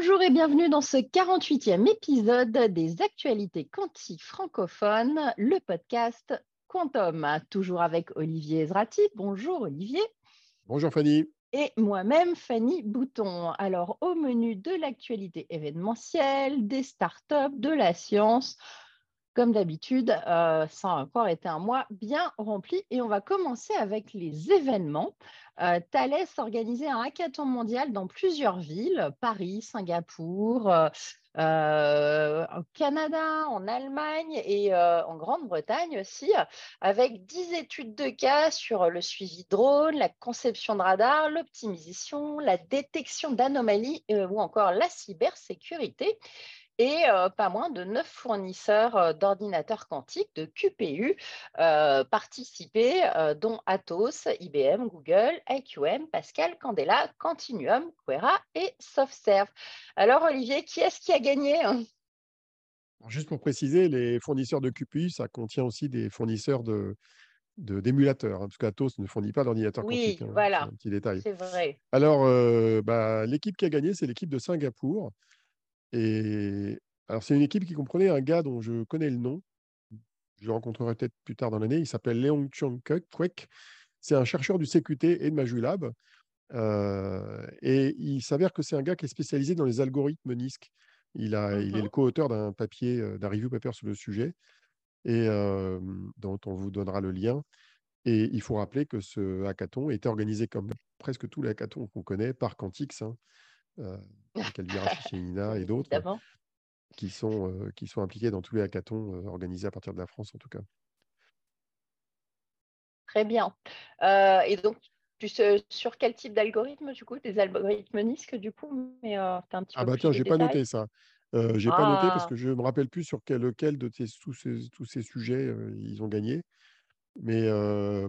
Bonjour et bienvenue dans ce 48e épisode des actualités quantiques francophones, le podcast Quantum. Toujours avec Olivier Ezrati. Bonjour Olivier. Bonjour Fanny. Et moi-même, Fanny Bouton. Alors, au menu de l'actualité événementielle, des startups, de la science, comme d'habitude, euh, ça a encore été un mois bien rempli et on va commencer avec les événements. Euh, Thales organisait un hackathon mondial dans plusieurs villes, Paris, Singapour, euh, au Canada, en Allemagne et en Grande-Bretagne aussi, avec 10 études de cas sur le suivi drone, la conception de radar, l'optimisation, la détection d'anomalies ou encore la cybersécurité et euh, pas moins de neuf fournisseurs euh, d'ordinateurs quantiques, de QPU, euh, participés, dont Atos, IBM, Google, IQM, Pascal, Candela, Continuum, Quera et SoftServe. Alors Olivier, qui est-ce qui a gagné? Juste pour préciser, les fournisseurs de QPU, ça contient aussi des fournisseurs de, d'émulateurs, hein, parce qu'Atos ne fournit pas d'ordinateur oui, quantique. Hein, voilà. un petit détail. C'est vrai. Alors, bah, l'équipe qui a gagné, c'est l'équipe de Singapour. Et alors, c'est une équipe qui comprenait un gars dont je connais le nom. Je le rencontrerai peut-être plus tard dans l'année. Il s'appelle Leong Chung Kwek. C'est un chercheur du CQT et de Majulab. Euh, et il s'avère que c'est un gars qui est spécialisé dans les algorithmes NISC. Il, a, il est le co-auteur d'un papier, euh, d'un review paper sur le sujet, et euh, dont on vous donnera le lien. Et il faut rappeler que ce hackathon était organisé comme presque tous les hackathons qu'on connaît par Quantix. Hein euh, Calvira et d'autres, qui sont, euh, qui sont impliqués dans tous les hackathons euh, organisés à partir de la France, en tout cas. Très bien. Euh, et donc, sur quel type d'algorithme, du coup, des algorithmes NISC, du coup, mais un petit ah peu bah tiens, j'ai pas noté ça. Euh, j'ai pas noté parce Ah, que je me rappelle plus sur quel, lequel de tes- tous ces, tous ces sujets ils ont gagné. Mais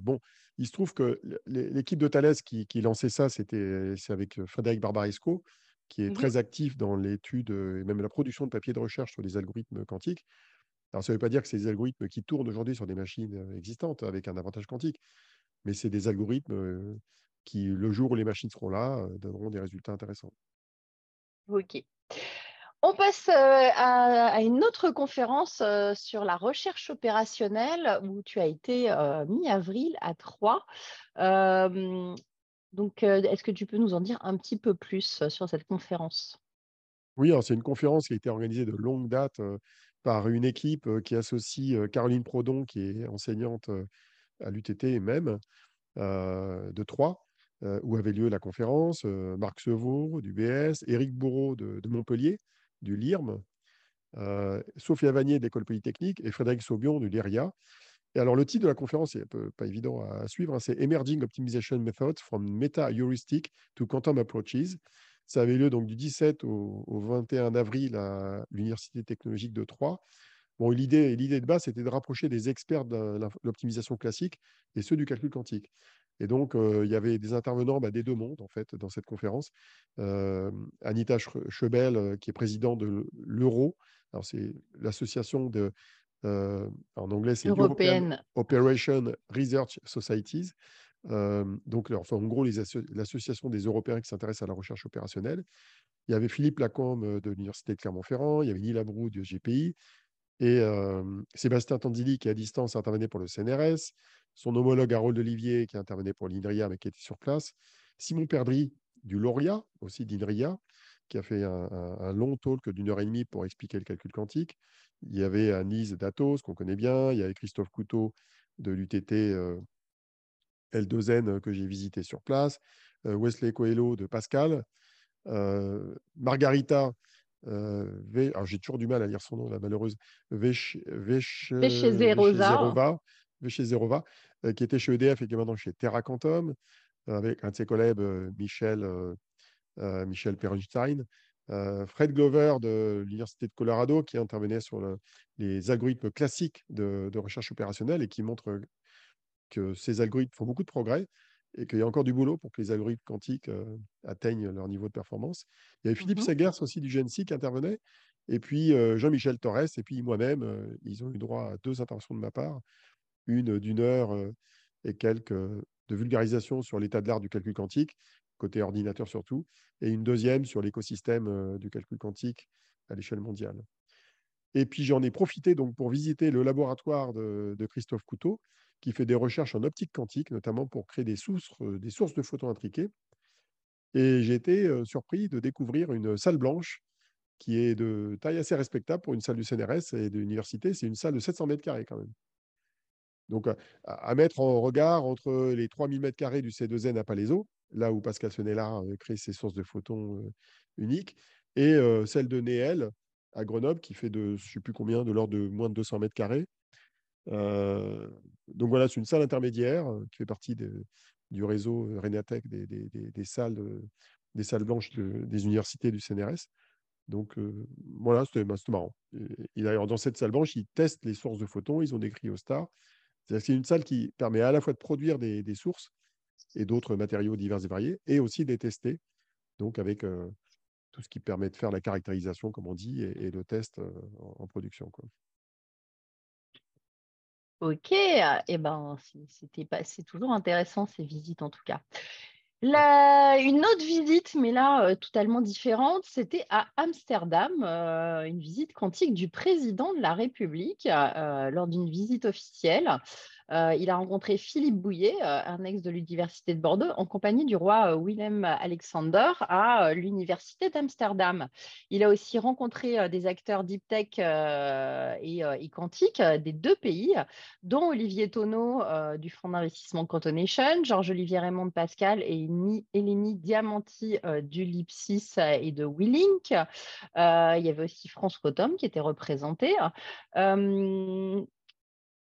bon, il se trouve que l'équipe de Thales qui, qui lançait ça, c'était c'est avec Frédéric Barbaresco, qui est mmh très actif dans l'étude et même la production de papiers de recherche sur les algorithmes quantiques. Alors, ça ne veut pas dire que c'est des algorithmes qui tournent aujourd'hui sur des machines existantes avec un avantage quantique, mais c'est des algorithmes qui, le jour où les machines seront là, donneront des résultats intéressants. Ok. On passe à, une autre conférence sur la recherche opérationnelle où tu as été mi-avril à Troyes. Donc, est-ce que tu peux nous en dire un petit peu plus sur cette conférence? Oui, c'est une conférence qui a été organisée de longue date par une équipe qui associe Caroline Prodon, qui est enseignante à l'UTT même, de Troyes, où avait lieu la conférence, Marc Sevaux du BS, Éric Bourreau de Montpellier, du LIRM, euh, Sophia Vanier de l'École Polytechnique et Frédéric Saubion du LIRIA. Et alors, le titre de la conférence n'est pas évident à suivre, hein, c'est Emerging Optimization Methods from Meta-Heuristic to Quantum Approaches. Ça avait lieu donc du 17 au, 21 avril à l'Université technologique de Troyes. Bon, l'idée, de base, c'était de rapprocher des experts de l'optimisation classique et ceux du calcul quantique. Et donc, euh, il y avait des intervenants bah, des deux mondes, en fait, dans cette conférence. Euh, Anita Schebel, euh, qui est présidente de l'Euro. C'est l'association de, en anglais, c'est European Operation Research Societies. donc, enfin, en gros, l'association des Européens qui s'intéressent à la recherche opérationnelle. Il y avait Philippe Lacombe de l'Université de Clermont-Ferrand, il y avait Neil Abrou du GPI, et Sébastien Tandili, qui à distance intervenait pour le CNRS, son homologue Harold Olivier, qui intervenait pour l'INRIA, mais qui était sur place, Simon Perdry du Lauria, aussi d'INRIA, qui a fait un, long talk d'une heure et demie pour expliquer le calcul quantique. Il y avait Anise Datos, qu'on connaît bien, il y avait Christophe Couteau de l'UTT L2N que j'ai visité sur place, Wesley Coelho de Pascal, Margarita euh, j'ai toujours du mal à lire son nom, la malheureuse, Vechezerova, euh, qui était chez EDF et qui est maintenant chez Terra Quantum, euh, avec un de ses collègues, Michel, Michel Perenstein. Fred Glover de l'Université de Colorado, qui intervenait sur les algorithmes classiques de, de, recherche opérationnelle et qui montre que ces algorithmes font beaucoup de progrès et qu'il y a encore du boulot pour que les algorithmes quantiques euh, atteignent leur niveau de performance. Il y avait Philippe mmh Segers aussi du GNC qui intervenait, et puis euh, Jean-Michel Torres, et puis moi-même. Euh, ils ont eu droit à deux interventions de ma part, une d'une heure et quelques de vulgarisation sur l'état de l'art du calcul quantique, côté ordinateur surtout, et une deuxième sur l'écosystème du calcul quantique à l'échelle mondiale. Et puis j'en ai profité donc pour visiter le laboratoire de, Christophe Couteau, qui fait des recherches en optique quantique, notamment pour créer des sources, des sources de photons intriqués. Et j'ai été surpris de découvrir une salle blanche qui est de taille assez respectable pour une salle du CNRS et de l'université. C'est une salle de 700 mètres carrés quand même. Donc, à, mettre en regard entre les 3000 mètres carrés du C2N à Palaiso, là où Pascal Senella crée ses sources de photons uniques, et celle de Néel à Grenoble, qui fait de, je ne sais plus combien, de l'ordre de moins de 200 mètres carrés. donc voilà, c'est une salle intermédiaire qui fait partie du réseau Renatec des, des, salles, des salles blanches des universités du CNRS. Donc voilà, c'était bah, marrant. Et, dans cette salle blanche, ils testent les sources de photons, ils ont des cryostats. C'est une salle qui permet à la fois de produire des, sources et d'autres matériaux divers et variés, et aussi de les tester, donc avec tout ce qui permet de faire la caractérisation, comme on dit, et, le test en, production. Quoi. Ok, eh ben, c'est toujours intéressant ces visites en tout cas une autre visite, mais là euh, totalement différente, c'était à Amsterdam, euh, une visite quantique du président de la République euh, lors d'une visite officielle. Euh, il a rencontré Philippe Bouillet, euh, un ex de l'Université de Bordeaux, en compagnie du roi euh, Willem Alexander à l'Université d'Amsterdam. Il a aussi rencontré des acteurs deep tech et, quantiques des deux pays, dont Olivier Tonneau du Fonds d'investissement Cantonation, Georges-Olivier Raymond Pascal et Eleni Diamanti du Lipsis et de Willink. il y avait aussi France Cotom qui était représenté.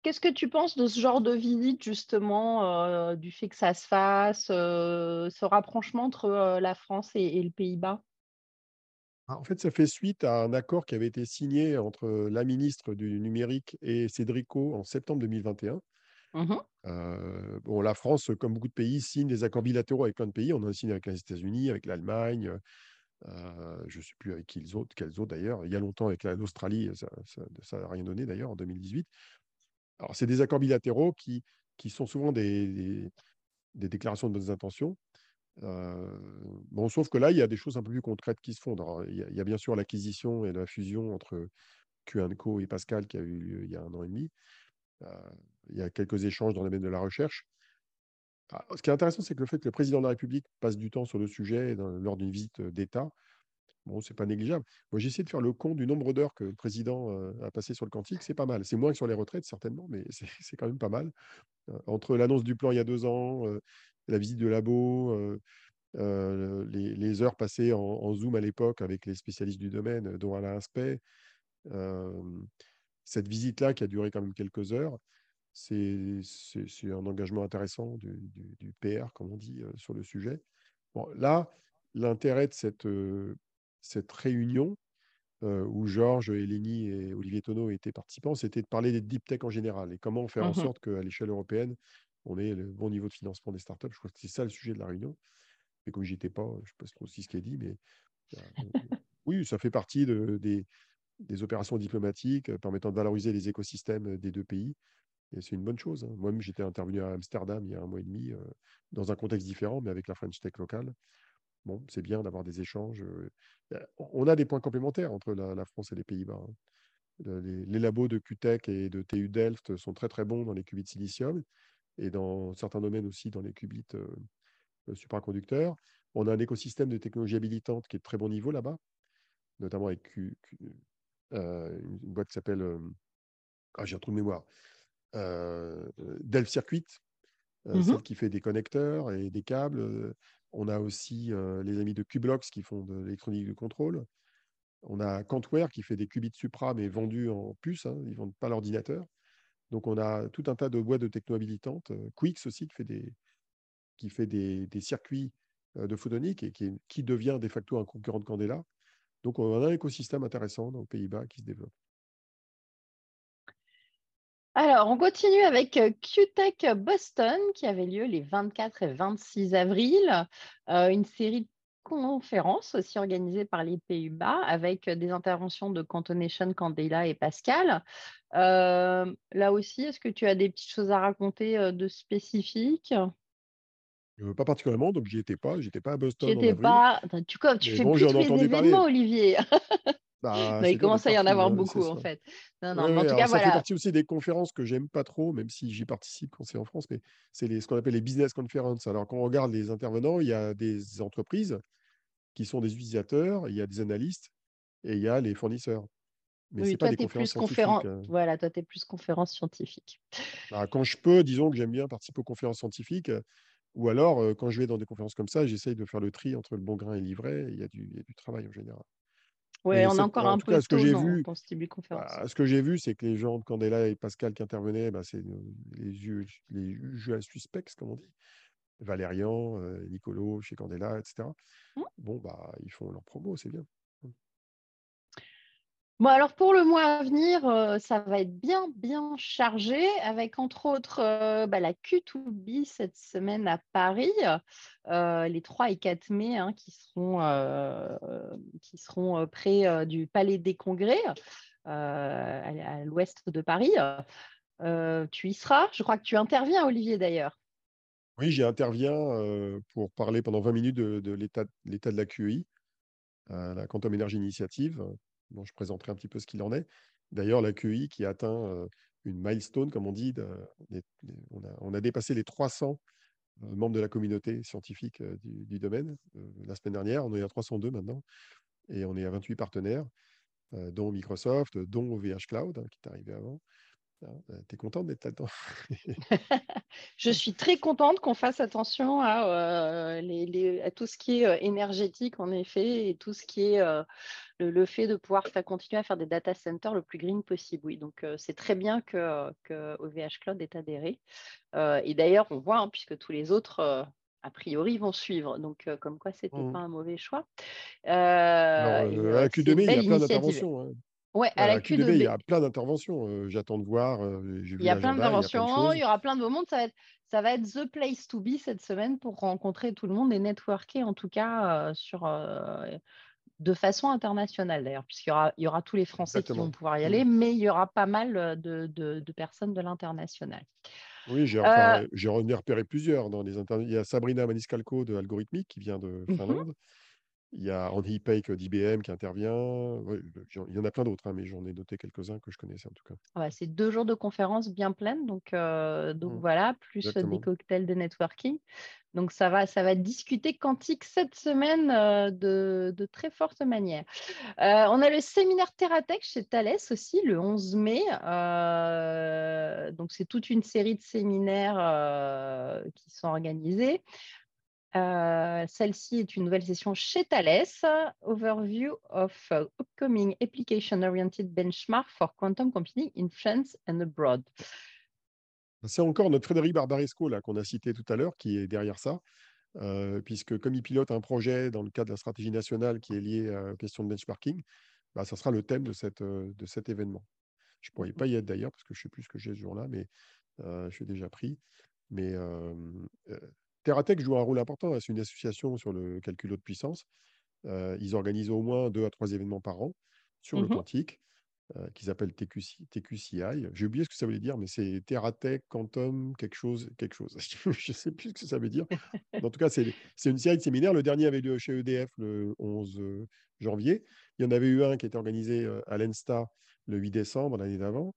Qu'est-ce que tu penses de ce genre de visite, justement, euh, du fait que ça se fasse, euh, ce rapprochement entre euh, la France et, le Pays-Bas? Ah, En fait, ça fait suite à un accord qui avait été signé entre la ministre du numérique et Cédrico en septembre 2021. Mmh bon, la France, comme beaucoup de pays, signe des accords bilatéraux avec plein de pays. On en a signé avec les États-Unis, avec l'Allemagne, je ne sais plus avec qui autres, quels autres d'ailleurs. Il y a longtemps avec l'Australie, ça n'a rien donné d'ailleurs en 2018. C'est des accords bilatéraux qui, qui sont souvent des, des, déclarations de bonnes intentions. Euh, bon, sauf que là, il y a des choses un peu plus concrètes qui se font. il, y a, bien sûr l'acquisition et la fusion entre QAnco et Pascal qui a eu lieu il y a un an et demi. Euh, il y a quelques échanges dans le domaine de la recherche. Ah, ce qui est intéressant, c'est que le fait que le président de la République passe du temps sur le sujet lors d'une visite d'État, Bon, c'est pas négligeable. Moi, j'ai essayé de faire le compte du nombre d'heures que le président a passé sur le quantique. C'est pas mal. C'est moins que sur les retraites, certainement, mais c'est quand même pas mal. entre l'annonce du plan il y a deux ans, la visite de labo, les, heures passées en, Zoom à l'époque avec les spécialistes du domaine, dont Alain Aspect, cette visite-là qui a duré quand même quelques heures, c'est un engagement intéressant du, du, PR, comme on dit, sur le sujet. Bon, là, l'intérêt de cette cette réunion où Georges, Eleni et Olivier Tonneau étaient participants, c'était de parler des deep tech en général et comment faire en mmh sorte qu'à l'échelle européenne, on ait le bon niveau de financement des startups. Je crois que c'est ça le sujet de la réunion. Mais comme j'y étais pas, je ne sais pas trop si ce qui est dit, mais oui, ça fait partie des, opérations diplomatiques permettant de valoriser les écosystèmes des deux pays. Et c'est une bonne chose. Hein. Moi-même, j'étais intervenu à Amsterdam il y a un mois et demi, dans un contexte différent, mais avec la French Tech locale. Bon, c'est bien d'avoir des échanges. On a des points complémentaires entre la, France et les Pays-Bas. Hein. Les, labos de QTech et de TU Delft sont très très bons dans les qubits silicium et dans certains domaines aussi dans les qubits supraconducteurs. On a un écosystème de technologie habilitante qui est de très bon niveau là-bas, notamment avec une boîte qui s'appelle, ah, j'ai un trou de mémoire, Delft Circuit, mmh celle qui fait des connecteurs et des câbles. On a aussi les amis de Cublox qui font de l'électronique de contrôle. On a Quantware qui fait des qubits Supra, mais vendus en puce. Hein, ils ne vendent pas l'ordinateur. Donc, on a tout un tas de boîtes de techno habilitantes. Quix aussi qui fait des, circuits de photonique et qui, qui, devient de facto un concurrent de Candela. Donc, on a un écosystème intéressant les Pays-Bas qui se développe. Alors, on continue avec euh, QTech Boston qui avait lieu les 24 et 26 avril. Euh, une série de conférences aussi organisées par les Pays-Bas avec des interventions de Cantonation, Candela et Pascal. Euh, là aussi, est-ce que tu as des petites choses à raconter de spécifiques pas particulièrement, donc j'y étais pas. J'étais pas à Boston. Étais pas. Tu, tu fais bon, plus les événements, Olivier. Bah, il commence à y en avoir beaucoup, en fait. Non, non, en tout cas, ça fait partie aussi des conférences que j'aime pas trop, même si j'y participe quand c'est en France, mais c'est ce qu'on appelle les business conferences. Alors, quand on regarde les intervenants, il y a des entreprises qui sont des utilisateurs, il y a des analystes et il y a les fournisseurs. Mais oui, toi, tu es plus conférence. Hein. Voilà, toi, tu es plus conférence scientifique. Bah, quand je peux, disons que j'aime bien participer aux conférences scientifiques. Ou alors, quand je vais dans des conférences comme ça, j'essaye de faire le tri entre le bon grain et l'ivraie. Il y a du travail en général. Oui, on a encore un peu cas, ce que j'ai vu, conférence. Bah, ce que j'ai vu, c'est que les gens de Candela et Pascal qui intervenaient, bah, c'est les yeux, les à suspects, comme on dit. Valérian, Nicolo chez Candela, etc. Mmh. Bon, bah, ils font leur promo, c'est bien. Bon, alors pour le mois à venir, euh, ça va être bien, bien chargé, avec entre autres euh, bah, la Q2B cette semaine à Paris, euh, les 3 et 4 mai, hein, qui seront, qui seront près du Palais des Congrès, à, l'ouest de Paris. tu y seras? Je crois que tu interviens, Olivier, d'ailleurs. Oui, j'y interviens pour parler pendant 20 minutes de, l'état de la QI, la Quantum Energy Initiative dont je présenterai un petit peu ce qu'il en est. D'ailleurs, la QI qui a atteint une milestone, comme on dit, on, a, dépassé les 300 membres de la communauté scientifique du, domaine la semaine dernière. On est à 302 maintenant et on est à 28 partenaires, dont Microsoft, dont OVH Cloud, hein, qui est arrivé avant, ah, tu es contente d'être là-dedans? Je suis très contente qu'on fasse attention à, euh, tout ce qui est euh, énergétique, en effet, et tout ce qui est euh, le, fait de pouvoir faire, continuer à faire des data centers le plus green possible. Oui, donc c'est très bien que, que, OVH Cloud ait adhéré. et d'ailleurs, on voit, hein, puisque tous les autres a priori vont suivre. Donc, comme quoi, ce n'était mmh. pas un mauvais choix. À Q2M, il y a plein d'interventions. Hein. Ouais, à la Q2B, il y a plein d'interventions. J'attends de voir. il y a plein d'interventions, il y aura plein de moments. Ça va, être, ça va être the place to be cette semaine pour rencontrer tout le monde et networker, en tout cas, sur, de façon internationale d'ailleurs, puisqu'il y aura, il y aura tous les Français qui vont pouvoir y mmh. aller, mais il y aura pas mal de, de, personnes de l'international. Oui, j'ai euh, repéré plusieurs. Dans les Il y a Sabrina Maniscalco de Algorithmique qui vient de mmh Finlande. Il y a Andy Pake d'IBM qui intervient. il y en a plein d'autres, hein, mais j'en ai noté quelques-uns que je connaissais en tout cas. Ah c'est deux jours de conférence bien pleines, donc, euh, donc mmh. voilà, plus des cocktails de networking. Donc ça va, ça va discuter quantique cette semaine euh, de, de, très forte manière. Euh, on a le séminaire Terratech chez Thales aussi le 11 mai. donc c'est toute une série de séminaires qui sont organisés. Euh, celle-ci est une nouvelle session chez Thales, Overview of uh, Upcoming Application-Oriented Benchmark for Quantum Computing in France and Abroad. C'est encore notre Frédéric Barbaresco qu'on a cité tout à l'heure qui est derrière ça, euh, puisque comme il pilote un projet dans le cadre de la stratégie nationale qui est lié à la question de benchmarking, bah, ça sera le thème de, cette, euh, de cet événement. Je ne pourrais pas y être d'ailleurs parce que je ne sais plus ce que j'ai ce jour-là, mais je suis déjà pris. Mais Terratech joue un rôle important. Hein, c'est une association sur le calcul haute puissance. ils organisent au moins deux à trois événements par an sur le mmh quantique, qu'ils appellent TQCI. J'ai oublié ce que ça voulait dire, mais c'est Terratech, Quantum, quelque chose, quelque chose. Je ne sais plus ce que ça veut dire. en tout cas, c'est une série de séminaires. Le dernier avait lieu chez EDF le 11 janvier. Il y en avait eu un qui était organisé à l'ENSTA le 8 décembre l'année d'avant,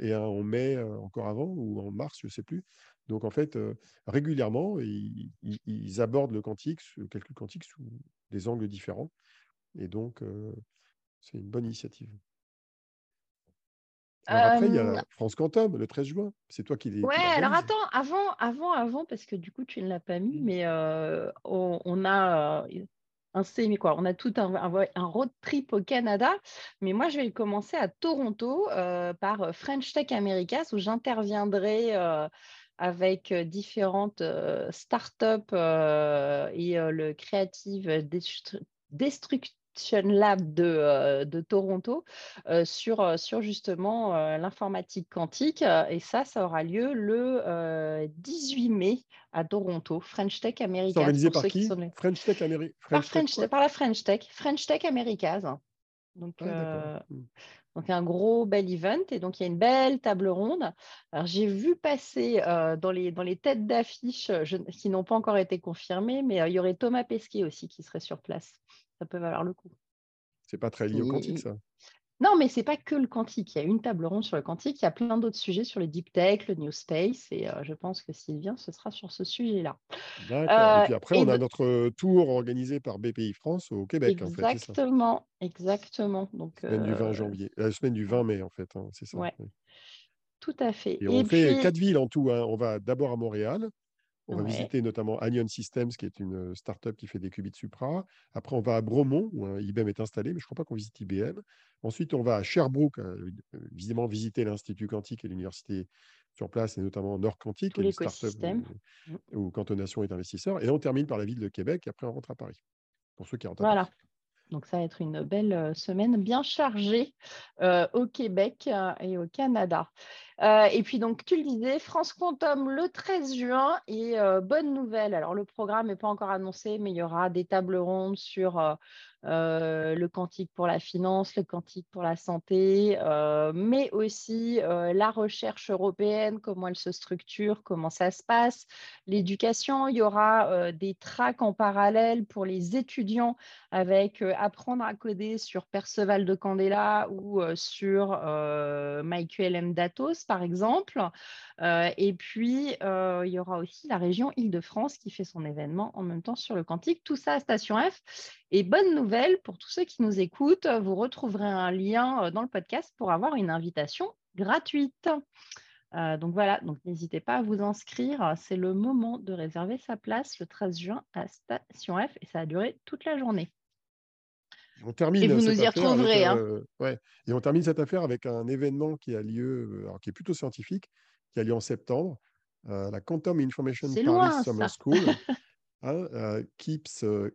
et un en mai encore avant, ou en mars, je ne sais plus. Donc, en fait, régulièrement, ils, abordent le quantique, le calcul quantique, sous des angles différents. Et donc, c'est une bonne initiative. après, il y a France Quantum, le 13 juin. C'est toi qui Ouais, alors attends, avant, avant, avant, parce que du coup, tu ne l'as pas mis, mmh. mais on, a un quoi, on a tout un, un, road trip au Canada, mais moi je vais commencer à Toronto par French Tech Americas où j'interviendrai avec différentes startups et le Creative Destruction Lab de, de Toronto sur, sur justement l'informatique quantique. Et ça, ça aura lieu le 18 mai à Toronto, French Tech Americas. organisé par qui French Tech Americas par, par, la French Tech, French Tech Americas. Donc, mmh. Donc, un gros bel event. Et donc, il y a une belle table ronde. Alors, j'ai vu passer dans, les, dans les têtes d'affiche qui n'ont pas encore été confirmées, mais il y aurait Thomas Pesquet aussi qui serait sur place. Ça peut valoir le coup. C'est pas très lié au quantique, ça non, mais ce n'est pas que le quantique. Il y a une table ronde sur le quantique. Il y a plein d'autres sujets sur le deep tech, le new space. Et euh, je pense que s'il vient, ce sera sur ce sujet-là. D'accord. et euh, puis après, on a notre tour organisé par BPI France au Québec. Exactement. exactement. Donc, la semaine du 20 euh, janvier. La semaine du 20 mai, en fait. Hein, c'est ça. Ouais. Tout à fait. Et, on fait quatre villes en tout. Hein. On va d'abord à Montréal. On va visiter notamment Anion Systems, qui est une startup qui fait des qubits Supra. Après, on va à Bromont, où IBM est installé, mais je ne crois pas qu'on visite IBM. Ensuite, on va à Sherbrooke, visiblement visiter l'Institut quantique et l'université sur place, et notamment Nord Quantique, une startup où, où Cantonation est investisseur. Et on termine par la ville de Québec, et après, on rentre à Paris, pour ceux qui rentrent à voilà. Donc, ça va être une belle semaine bien chargée au Québec et au Canada. Et puis, donc, tu le disais, France Quantum le 13 juin. Et bonne nouvelle, alors le programme n'est pas encore annoncé, mais il y aura des tables rondes sur euh, le quantique pour la finance, le quantique pour la santé, euh, mais aussi euh, la recherche européenne, comment elle se structure, comment ça se passe, l'éducation. Il y aura des tracks en parallèle pour les étudiants avec apprendre à coder sur Perceval de Candela ou sur MyQLM Datos, par exemple. et puis, il y aura aussi la région Île-de-France qui fait son événement en même temps sur le quantique. Tout ça à Station F. Et bonne nouvelle pour tous ceux qui nous écoutent, vous retrouverez un lien euh, dans le podcast pour avoir une invitation gratuite. Euh, donc voilà, donc n'hésitez pas à vous inscrire. C'est le moment de réserver sa place le 13 juin à Station F et ça a duré toute la journée. On termine et vous nous y retrouverez. Hein. Euh, ouais. Et on termine cette affaire avec un événement qui a lieu, alors qui est plutôt scientifique, qui a lieu en septembre, la Quantum Information Paris Summer School. Hein, euh, KIPS, euh,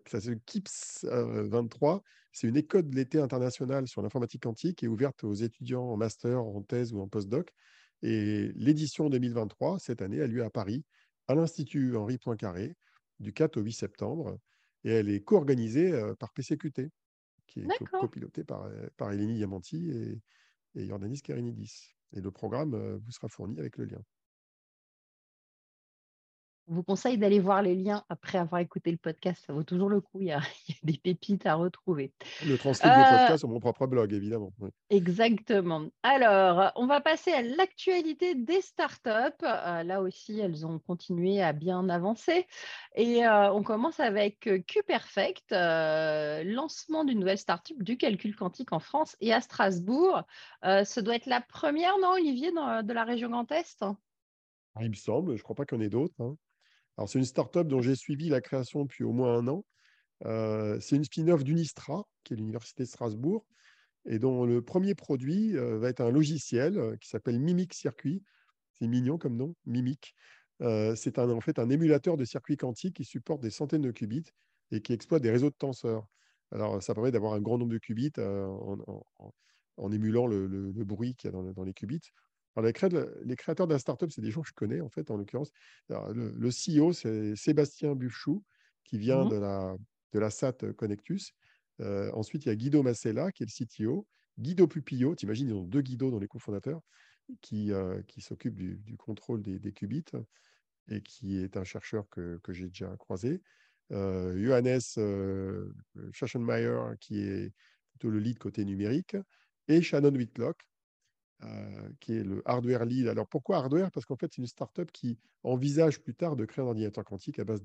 KIPS 23, euh, c'est une école de l'été internationale sur l'informatique quantique est ouverte aux étudiants en master, en thèse ou en postdoc. Et l'édition 2023, cette année, a lieu à Paris, à l'Institut Henri Poincaré, du 4 au 8 septembre. Et elle est co-organisée par PCQT, qui est copilotée par, par Eleni Yamanti et, et Jordanis Karinidis. Et le programme vous sera fourni avec le lien vous conseille d'aller voir les liens après avoir écouté le podcast. Ça vaut toujours le coup. Il y a, des pépites à retrouver. Le transcript du euh, podcast sur mon propre blog, évidemment. Exactement. Alors, on va passer à l'actualité des startups. Euh, là aussi, elles ont continué à bien avancer. Et euh, on commence avec QPerfect, lancement d'une nouvelle startup du calcul quantique en France et à Strasbourg. ce doit être la première, non, Olivier, de la région Grand Est? Il me semble, je ne crois pas qu'il y en ait d'autres. Hein c'est une startup dont j'ai suivi la création depuis au moins un an. Euh, c'est une spin-off d'Unistra, qui est l'Université de Strasbourg, et dont le premier produit euh, va être un logiciel euh, qui s'appelle Mimic Circuit. C'est mignon comme nom, Mimic. c'est en fait un émulateur de circuits quantiques qui supporte des centaines de qubits et qui exploite des réseaux de tenseurs. Alors, ça permet d'avoir un grand nombre de qubits en, émulant le, bruit qu'il y a dans les qubits les, créateurs de la startup, c'est des gens que je connais, en fait, en l'occurrence. Le, le, CEO, c'est Sébastien Buffchou, qui vient mmh de, la, de la SAT Connectus. Euh, ensuite, il y a Guido Massella, qui est le CTO. Guido Pupillo, tu imagines, ils ont deux Guido dans les cofondateurs, qui, euh, qui s'occupent du, contrôle des, qubits et qui est un chercheur que, que j'ai déjà croisé. Euh, Johannes euh, qui est plutôt le lead côté numérique, et Shannon Whitlock, euh, qui est le hardware lead. Alors pourquoi hardware? Parce qu'en fait, c'est une startup qui envisage plus tard de créer un ordinateur quantique à base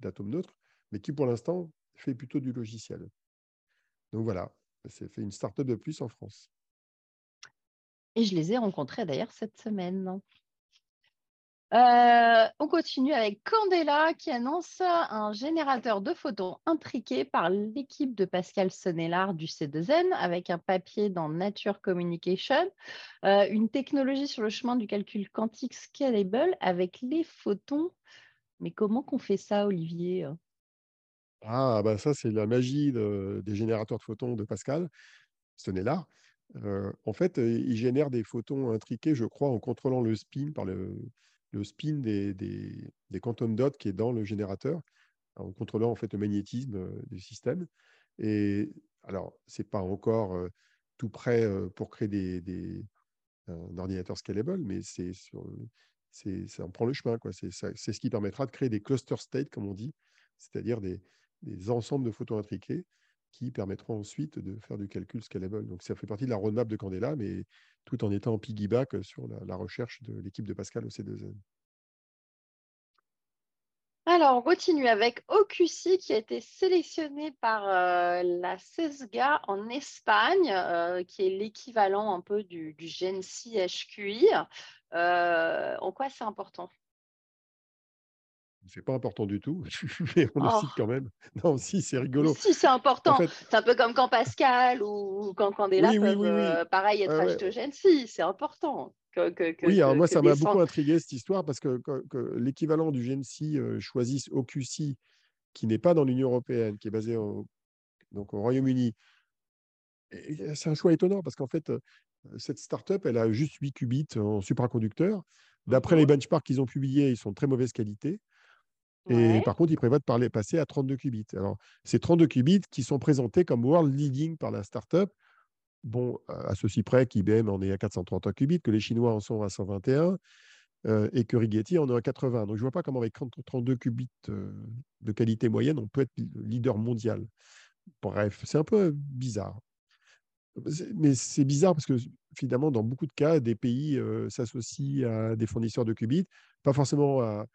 d'atomes neutres, mais qui pour l'instant fait plutôt du logiciel. Donc voilà, c'est fait une startup de plus en France. Et je les ai rencontrés d'ailleurs cette semaine. Euh, on continue avec Candela qui annonce un générateur de photons intriqué par l'équipe de Pascal Sonnellard du C2N avec un papier dans Nature Communication, euh, une technologie sur le chemin du calcul quantique scalable avec les photons. Mais comment qu'on fait ça, Olivier? Ah, bah ça, c'est la magie des générateurs de photons de Pascal Sonnellard. Euh, en fait, il génère des photons intriqués, je crois, en contrôlant le spin par le, le spin des, des, des, quantum dots qui est dans le générateur, en contrôlant en fait le magnétisme euh, du système. Et alors, c'est pas encore euh, tout prêt pour créer des, des, un ordinateur scalable, mais c'est ça en prend le chemin. C'est ce qui permettra de créer des cluster states, comme on dit, c'est-à-dire des, des, ensembles de photos intriqués qui permettront ensuite de faire du calcul scalable. Donc ça fait partie de la roadmap de Candela, tout en étant en piggyback sur la, recherche de l'équipe de Pascal au C2N. Alors, on continue avec OQC qui a été sélectionné par la CESGA en Espagne, qui est l'équivalent un peu du, du en quoi c'est important? C'est pas important du tout, mais on le cite oh. quand même. Non, si, c'est rigolo. Si, c'est important. C'est un peu comme quand Pascal ou quand Candela oui, peuvent, pareil, être au GENSI. C'est important oui, alors moi, ça m'a beaucoup intrigué cette histoire parce que, l'équivalent du GNC euh, choisisse OQC, qui n'est pas dans l'Union européenne, qui est basé au, donc au Royaume-Uni. C'est un choix étonnant parce qu'en fait, euh, cette startup, elle a juste 8 qubits en supraconducteur. D'après les benchmarks qu'ils ont publiés, ils sont de très mauvaise qualité. Et par contre, ils prévoient de parler, passer à 32 qubits. Alors, ces 32 qubits qui sont présentés comme world leading par la startup, bon, à ceci près qu'IBM en est à 431 qubits, que les Chinois en sont à 121 euh, et que Rigetti en est à 80. Donc, je ne vois pas comment avec 32 qubits euh, de qualité moyenne, on peut être leader mondial. Bref, c'est un peu bizarre. Mais c'est bizarre parce que finalement, dans beaucoup de cas, des pays euh, s'associent à des fournisseurs de qubits, pas forcément à,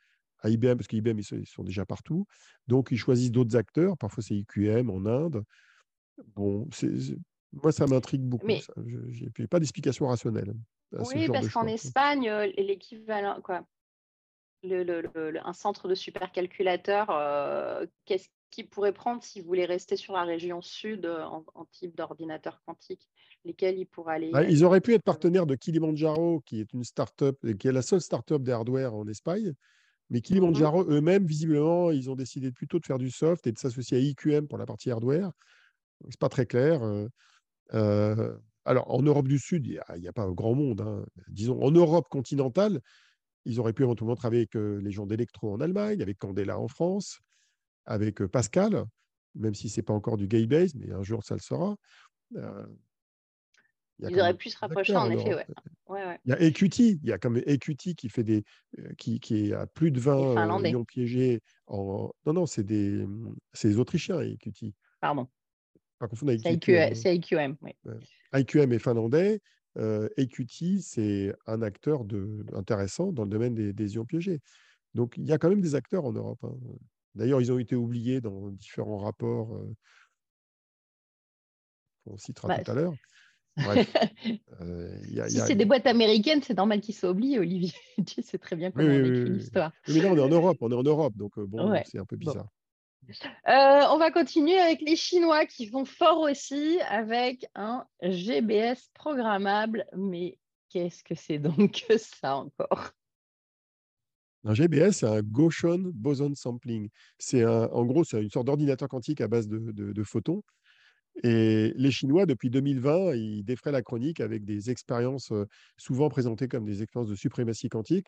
IBM, parce qu'IBM, ils, sont déjà partout. Donc, ils choisissent d'autres acteurs. Parfois, c'est IQM en Inde. Bon, moi, ça m'intrigue beaucoup. Je n'ai pas d'explication rationnelle. oui, parce qu'en Espagne, euh, l'équivalent, quoi, le, un centre de supercalculateur, euh, qu'est-ce qu'il pourrait prendre s'il voulait rester sur la région sud euh, en, type d'ordinateur quantique? Lesquels il pourrait aller bah, Ils auraient pu être partenaires de Kilimanjaro, qui est une start-up, qui est la seule start-up des hardware en Espagne. Mais mmh Kilimanjaro eux-mêmes, visiblement, ils ont décidé plutôt de faire du soft et de s'associer à IQM pour la partie hardware. Ce n'est pas très clair alors, en Europe du Sud, il n'y a, pas grand monde. Hein. Disons, en Europe continentale, ils auraient pu éventuellement travailler avec les gens d'Electro en Allemagne, avec Candela en France, avec Pascal, même si ce n'est pas encore du gay base, mais un jour ça le sera. Ils auraient pu se rapprocher, en effet. Ouais. Il y a EQT, il y a comme EQT qui fait des, qui, qui est à plus de 20 millions piégés. En... Non, non, c'est des, des Autrichiens, EQT. Pardon. C'est IQM, oui. IQM est finlandais. Euh, c'est un acteur de, intéressant dans le domaine des, ions piégés. Donc, il y a quand même des acteurs en Europe. Hein. D'ailleurs, ils ont été oubliés dans différents rapports euh, qu'on citera bah, tout à l'heure. Euh, si c'est des boîtes américaines, c'est normal qu'ils soient oubliés, Olivier. tu sais très bien comment on écrit l'histoire. Mais là, on est en Europe, on est en Europe, donc bon, c'est un peu bizarre. Euh, on va continuer avec les Chinois qui vont fort aussi avec un GBS programmable. Mais qu'est-ce que c'est donc que ça encore? Un GBS, c'est un Gaussian Boson Sampling. C'est en gros, c'est une sorte d'ordinateur quantique à base de, photons. Et les Chinois, depuis 2020, ils défraient la chronique avec des expériences euh, souvent présentées comme des expériences de suprématie quantique.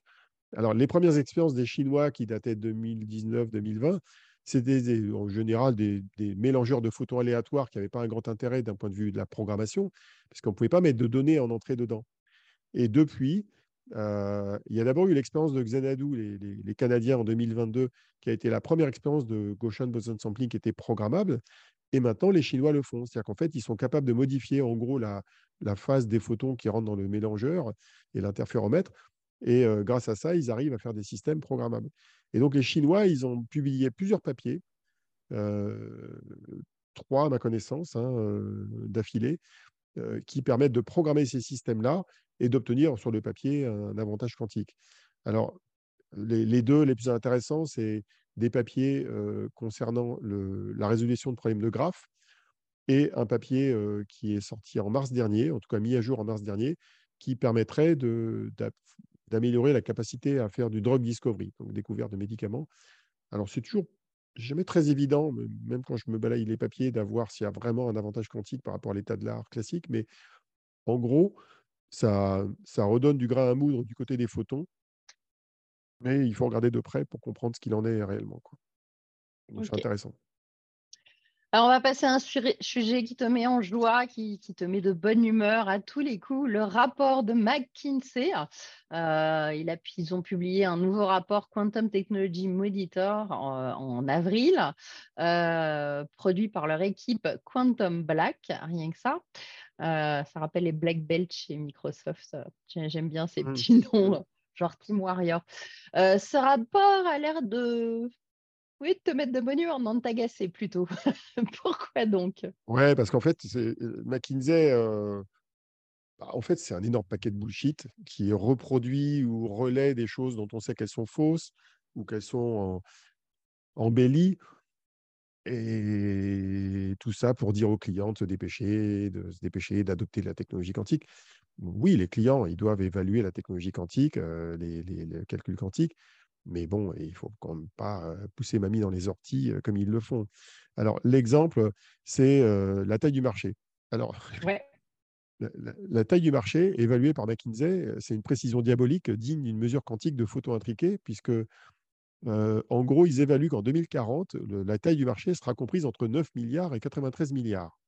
Alors, les premières expériences des Chinois qui dataient de 2019-2020, c'était en général des, mélangeurs de photons aléatoires qui n'avaient pas un grand intérêt d'un point de vue de la programmation, parce qu'on ne pouvait pas mettre de données en entrée dedans. Et depuis, euh, il y a d'abord eu l'expérience de Xanadu, les, Canadiens en 2022, qui a été la première expérience de Gaussian boson sampling qui était programmable. Et maintenant, les Chinois le font. C'est-à-dire qu'en fait, ils sont capables de modifier en gros la, phase des photons qui rentrent dans le mélangeur et l'interféromètre. Et euh, grâce à ça, ils arrivent à faire des systèmes programmables. Et donc, les Chinois, ils ont publié plusieurs papiers, euh, trois à ma connaissance, hein, euh, d'affilée, qui permettent de programmer ces systèmes-là et d'obtenir sur le papier un avantage quantique. Alors, les, deux les plus intéressants, c'est des papiers concernant la résolution de problèmes de graphes et un papier qui est sorti en mars dernier, en tout cas mis à jour en mars dernier, qui permettrait d'améliorer la capacité à faire du drug discovery, donc découverte de médicaments. Alors, c'est toujours jamais très évident, même quand je me balaye les papiers, d'avoir s'il y a vraiment un avantage quantique par rapport à l'état de l'art classique. Mais en gros, ça, ça redonne du grain à moudre du côté des photons. Mais il faut regarder de près pour comprendre ce qu'il en est réellement. C'est intéressant. Alors, on va passer à un sujet qui te met en joie, qui, te met de bonne humeur à tous les coups, le rapport de McKinsey. Euh, il a, ils ont publié un nouveau rapport Quantum Technology Monitor en, avril, euh, produit par leur équipe Quantum Black, rien que ça. Euh, ça rappelle les Black Belts chez Microsoft. J'aime bien ces mmh. petits noms, genre Team Warrior. ce rapport a l'air de oui, de te mettre de bonne humeur, non de t'agacer plutôt. Pourquoi donc? Ouais, parce qu'en fait, McKinsey, euh, bah, en fait, c'est un énorme paquet de bullshit qui reproduit ou relaie des choses dont on sait qu'elles sont fausses ou qu'elles sont embellies. Et tout ça pour dire aux clients de se dépêcher, de se dépêcher d'adopter la technologie quantique. Oui, les clients, ils doivent évaluer la technologie quantique, euh, les, les calculs quantiques, mais bon, il ne faut quand même pas pousser mamie dans les orties comme ils le font. Alors, l'exemple, c'est la taille du marché. Alors, la, taille du marché, évaluée par McKinsey, c'est une précision diabolique digne d'une mesure quantique de photo intriquée, puisque, en gros, ils évaluent qu'en 2040, la taille du marché sera comprise entre 9 milliards et 93 milliards.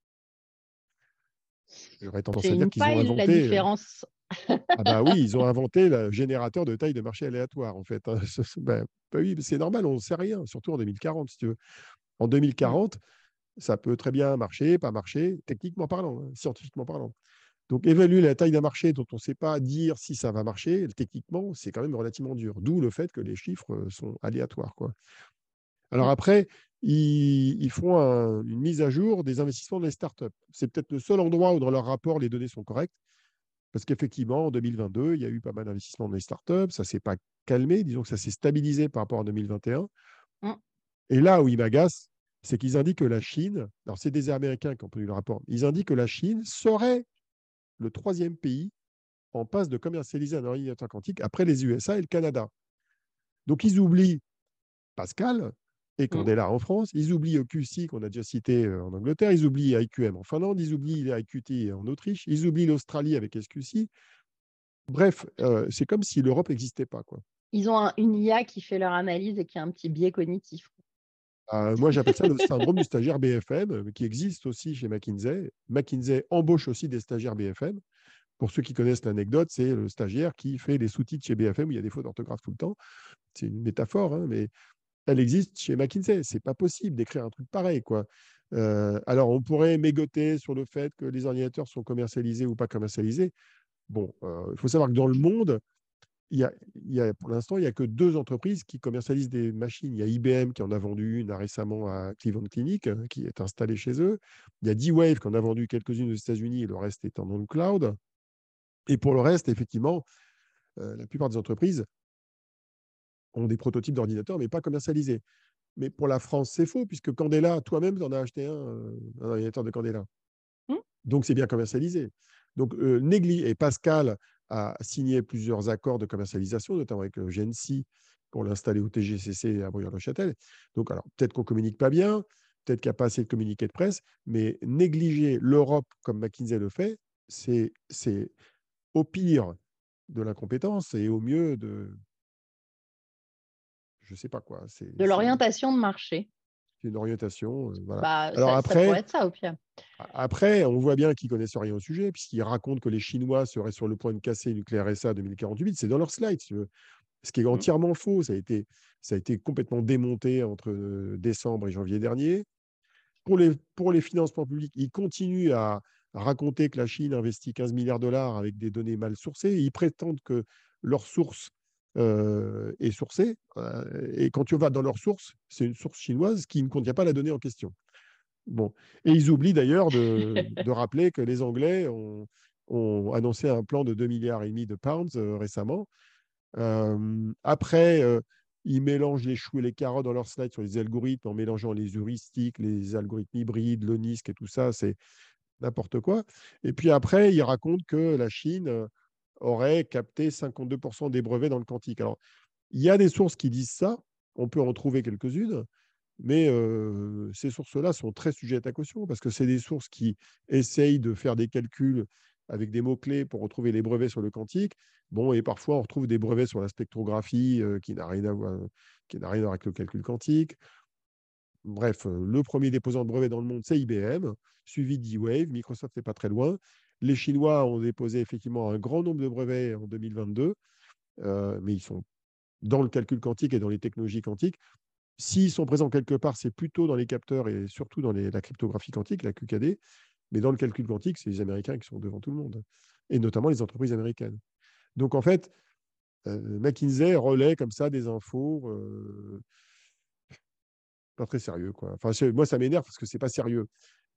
J'aurais tendance à dire qu'ils ont inventé. La différence ah bah oui, ils ont inventé le générateur de taille de marché aléatoire, en fait. Ben, oui, c'est normal, on ne sait rien, surtout en 2040, si tu veux. En 2040, ça peut très bien marcher, pas marcher, techniquement parlant, hein, scientifiquement parlant. Donc, évaluer la taille d'un marché dont on ne sait pas dire si ça va marcher, techniquement, c'est quand même relativement dur. D'où le fait que les chiffres sont aléatoires. Quoi. Alors après, ils, font une mise à jour des investissements dans les startups. C'est peut-être le seul endroit où dans leur rapport, les données sont correctes. Parce qu'effectivement, en 2022, il y a eu pas mal d'investissements dans les startups. Ça ne s'est pas calmé. Disons que ça s'est stabilisé par rapport à 2021. Mmh. Et là où ils m'agacent, c'est qu'ils indiquent que la Chine, alors c'est des Américains qui ont produit le rapport, ils indiquent que la Chine serait le troisième pays en passe de commercialiser un ordinateur quantique après les USA et le Canada. Donc ils oublient Pascal, et Candela mmh. en France. Ils oublient OQC qu'on a déjà cité en Angleterre. Ils oublient IQM en Finlande. Ils oublient IQT en Autriche. Ils oublient l'Australie avec SQC. Bref, c'est comme si l'Europe n'existait pas. Quoi. Ils ont une IA qui fait leur analyse et qui a un petit biais cognitif. Ah, moi, j'appelle ça le syndrome du stagiaire BFM, qui existe aussi chez McKinsey. McKinsey embauche aussi des stagiaires BFM. Pour ceux qui connaissent l'anecdote, c'est le stagiaire qui fait les sous-titres chez BFM où il y a des fautes d'orthographe tout le temps. C'est une métaphore, hein, mais elle existe chez McKinsey. C'est pas possible d'écrire un truc pareil, quoi. Euh, alors, on pourrait mégoter sur le fait que les ordinateurs sont commercialisés ou pas commercialisés. Bon, euh, il faut savoir que dans le monde, il y a, pour l'instant, il n'y a que deux entreprises qui commercialisent des machines. Il y a IBM qui en a vendu une récemment à Cleveland Clinic, hein, qui est installée chez eux. Il y a D-Wave qui en a vendu quelques-unes aux États-Unis et le reste est en cloud. Et pour le reste, effectivement, euh, la plupart des entreprises ont des prototypes d'ordinateurs, mais pas commercialisés. Mais pour la France, c'est faux, puisque Candela, toi-même, tu en as acheté un, euh, un ordinateur de Candela. Mmh. Donc, c'est bien commercialisé. Donc, euh, et Pascal a signé plusieurs accords de commercialisation, notamment avec euh, Gensi, pour l'installer au TGCC à Bruyères-le-Châtel. Donc, alors, peut-être qu'on ne communique pas bien, peut-être qu'il n'y a pas assez de communiqué de presse, mais négliger l'Europe comme McKinsey le fait, c'est au pire de l'incompétence et au mieux de, je sais pas quoi. C'est, de l'orientation de marché. C'est une orientation. Euh, voilà. Bah, Alors ça, après, pourrait être ça au pire. Après, on voit bien qu'ils connaissent rien au sujet, puisqu'ils racontent que les Chinois seraient sur le point de casser le nucléaire SA 2048. C'est dans leur slide, ce qui est mmh. entièrement faux. Ça a, été, ça a été complètement démonté entre euh, décembre et janvier dernier. Pour les, pour les financements publics, ils continuent à raconter que la Chine investit 15 milliards de dollars avec des données mal sourcées. Ils prétendent que leurs sources euh, est sourcée. Euh, et quand tu vas dans leur source, c'est une source chinoise qui ne contient pas la donnée en question. Bon. Et ils oublient d'ailleurs de, rappeler que les Anglais ont, annoncé un plan de 2 milliards et demi de pounds euh, récemment. après, ils mélangent les choux et les carottes dans leur slide sur les algorithmes en mélangeant les heuristiques, les algorithmes hybrides, le NISC et tout ça, c'est n'importe quoi. Et puis après, ils racontent que la Chine aurait capté 52% des brevets dans le quantique. Alors, il y a des sources qui disent ça, on peut en trouver quelques-unes, mais euh, ces sources-là sont très sujettes à caution parce que c'est des sources qui essayent de faire des calculs avec des mots-clés pour retrouver les brevets sur le quantique. Bon, et parfois, on retrouve des brevets sur la spectrographie euh, qui n'a rien, à rien à voir avec le calcul quantique. bref, le premier déposant de brevet dans le monde, c'est IBM, suivi d'E-Wave. Microsoft n'est pas très loin. Les Chinois ont déposé effectivement un grand nombre de brevets en 2022, mais ils sont dans le calcul quantique et dans les technologies quantiques. S'ils sont présents quelque part, c'est plutôt dans les capteurs et surtout dans la cryptographie quantique, la QKD. Mais dans le calcul quantique, c'est les Américains qui sont devant tout le monde, et notamment les entreprises américaines. Donc en fait, euh, McKinsey relaie comme ça des infos euh, pas très sérieux. Quoi. Enfin, moi, ça m'énerve parce que c'est pas sérieux.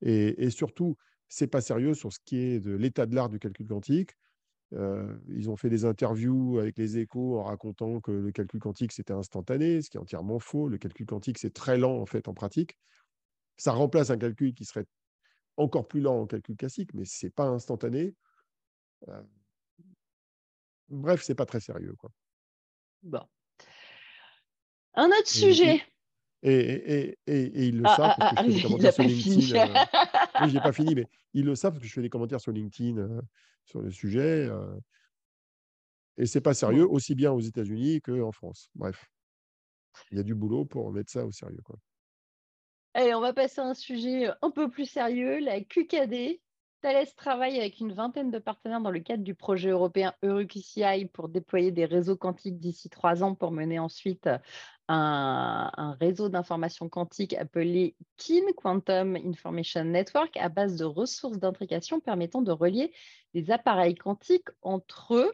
Et surtout, c'est pas sérieux sur ce qui est de l'état de l'art du calcul quantique. Euh, ils ont fait des interviews avec les échos en racontant que le calcul quantique, c'était instantané, ce qui est entièrement faux. Le calcul quantique, c'est très lent en fait en pratique. Ça remplace un calcul qui serait encore plus lent en calcul classique, mais ce n'est pas instantané. Euh, bref, c'est pas très sérieux. Quoi. Bon. Un autre sujet. Et, et, et, ils le ah, savent parce que je fais des. Euh, oui, j'ai pas fini, mais ils le savent parce que je fais des commentaires sur LinkedIn sur le sujet. et c'est pas sérieux, aussi bien aux États-Unis qu'en France. Bref, il y a du boulot pour mettre ça au sérieux. Quoi. Allez, on va passer à un sujet un peu plus sérieux, la QKD. Thales travaille avec une vingtaine de partenaires dans le cadre du projet européen EuroQCI pour déployer des réseaux quantiques d'ici trois ans pour mener ensuite un, réseau d'information quantique appelé KIN, Quantum Information Network, à base de ressources d'intrication permettant de relier des appareils quantiques entre eux.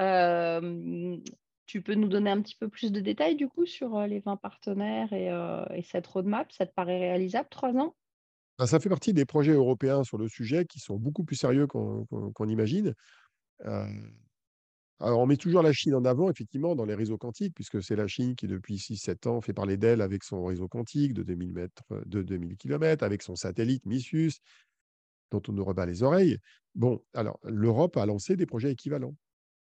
Euh, tu peux nous donner un petit peu plus de détails du coup sur euh, les 20 partenaires et, euh, et cette roadmap? Ça te paraît réalisable, trois ans? Bah, ça fait partie des projets européens sur le sujet qui sont beaucoup plus sérieux qu'on imagine. Alors, on met toujours la Chine en avant, effectivement, dans les réseaux quantiques, puisque c'est la Chine qui, depuis 6-7 ans, fait parler d'elle avec son réseau quantique de 2000, mètres, de 2000 km, avec son satellite Missus, dont on nous rebat les oreilles. Bon, alors, l'Europe a lancé des projets équivalents.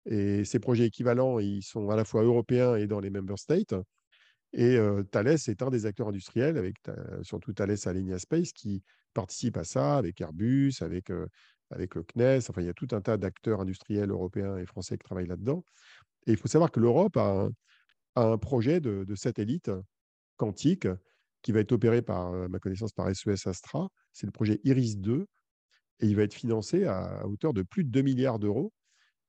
Et ces projets équivalents, ils sont à la fois européens et dans les member states. Et Thales est un des acteurs industriels, avec surtout Thales Alenia Space, qui participe à ça, avec Airbus, avec, avec le CNES. Enfin, il y a tout un tas d'acteurs industriels européens et français qui travaillent là-dedans. Et il faut savoir que l'Europe a, un projet de, satellite quantique qui va être opéré par, ma connaissance, par SES Astra. C'est le projet Iris 2. Et il va être financé à, hauteur de plus de 2 milliards d'euros.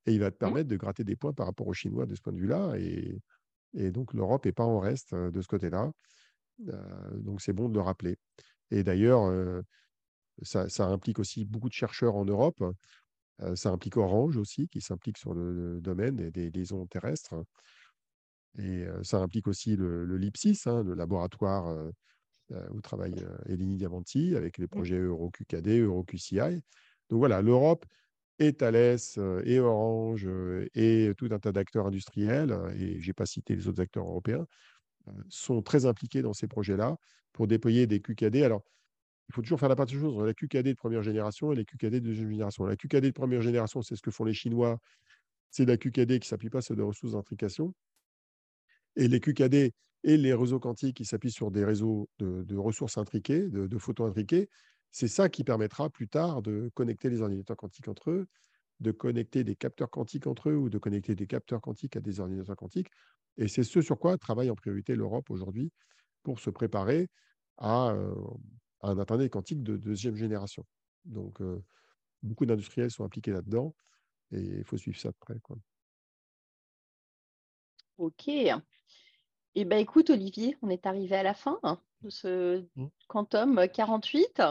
Et il va te mmh. permettre de gratter des points par rapport aux Chinois de ce point de vue-là. Et et donc, l'Europe n'est pas en reste de ce côté-là. donc, c'est bon de le rappeler. Et d'ailleurs, ça, implique aussi beaucoup de chercheurs en Europe. ça implique Orange aussi, qui s'implique sur le, domaine des, liaisons terrestres. Et ça implique aussi le, LIPSIS, hein, le laboratoire où travaille Eleni Diamanti, avec les projets EuroQKD, EuroQCI. Donc voilà, l'Europe et Thales et Orange et tout un tas d'acteurs industriels, et je n'ai pas cité les autres acteurs européens, sont très impliqués dans ces projets-là pour déployer des QKD. Alors, il faut toujours faire la part des choses la QKD de première génération et les QKD de deuxième génération. La QKD de première génération, c'est ce que font les Chinois. C'est la QKD qui ne s'appuie pas sur des ressources d'intrication. Et les QKD et les réseaux quantiques qui s'appuient sur des réseaux de, ressources intriquées, de, de photos intriquées, c'est ça qui permettra plus tard de connecter les ordinateurs quantiques entre eux, de connecter des capteurs quantiques entre eux ou de connecter des capteurs quantiques à des ordinateurs quantiques. Et c'est ce sur quoi travaille en priorité l'Europe aujourd'hui pour se préparer à, euh, un Internet quantique de deuxième génération. Donc, euh, beaucoup d'industriels sont impliqués là-dedans et il faut suivre ça de près. Quoi. Ok. Eh bien, écoute, Olivier, on est arrivé à la fin hein, de ce mmh. Quantum 48.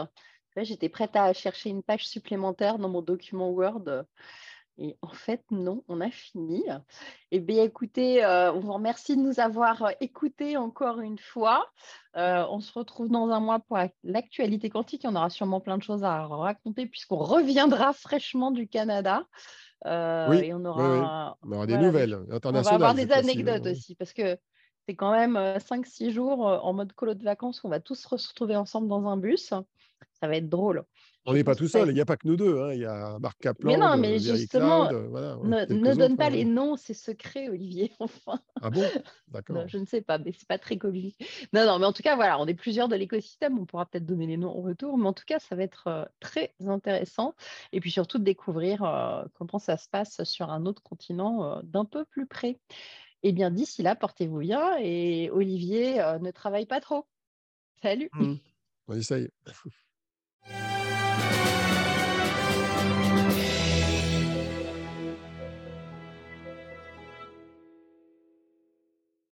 J'étais prête à chercher une page supplémentaire dans mon document Word. Et en fait, non, on a fini. Eh bien, écoutez, euh, on vous remercie de nous avoir écoutés encore une fois. Euh, on se retrouve dans un mois pour l'actualité quantique. On aura sûrement plein de choses à raconter puisqu'on reviendra fraîchement du Canada. Euh, oui, et on aura, des nouvelles internationales. On va avoir des anecdotes aussi parce que c'est quand même 5-6 jours en mode colo de vacances qu'on va tous se retrouver ensemble dans un bus. Ça va être drôle. On n'est pas tout seul, il n'y a pas que nous deux. Hein. Il y a Marc Kaplan. Mais non, mais justement, ne, donne pas les noms, c'est secret, Olivier. Enfin. Ah bon? D'accord. Je ne sais pas, mais c'est pas très commun. Non, non, mais en tout cas, voilà, on est plusieurs de l'écosystème. On pourra peut-être donner les noms en retour, mais en tout cas, ça va être très intéressant. Et puis surtout de découvrir comment ça se passe sur un autre continent d'un peu plus près. Eh bien, d'ici là, portez-vous bien et Olivier, euh, ne travaille pas trop. Salut. Mmh. On essaye.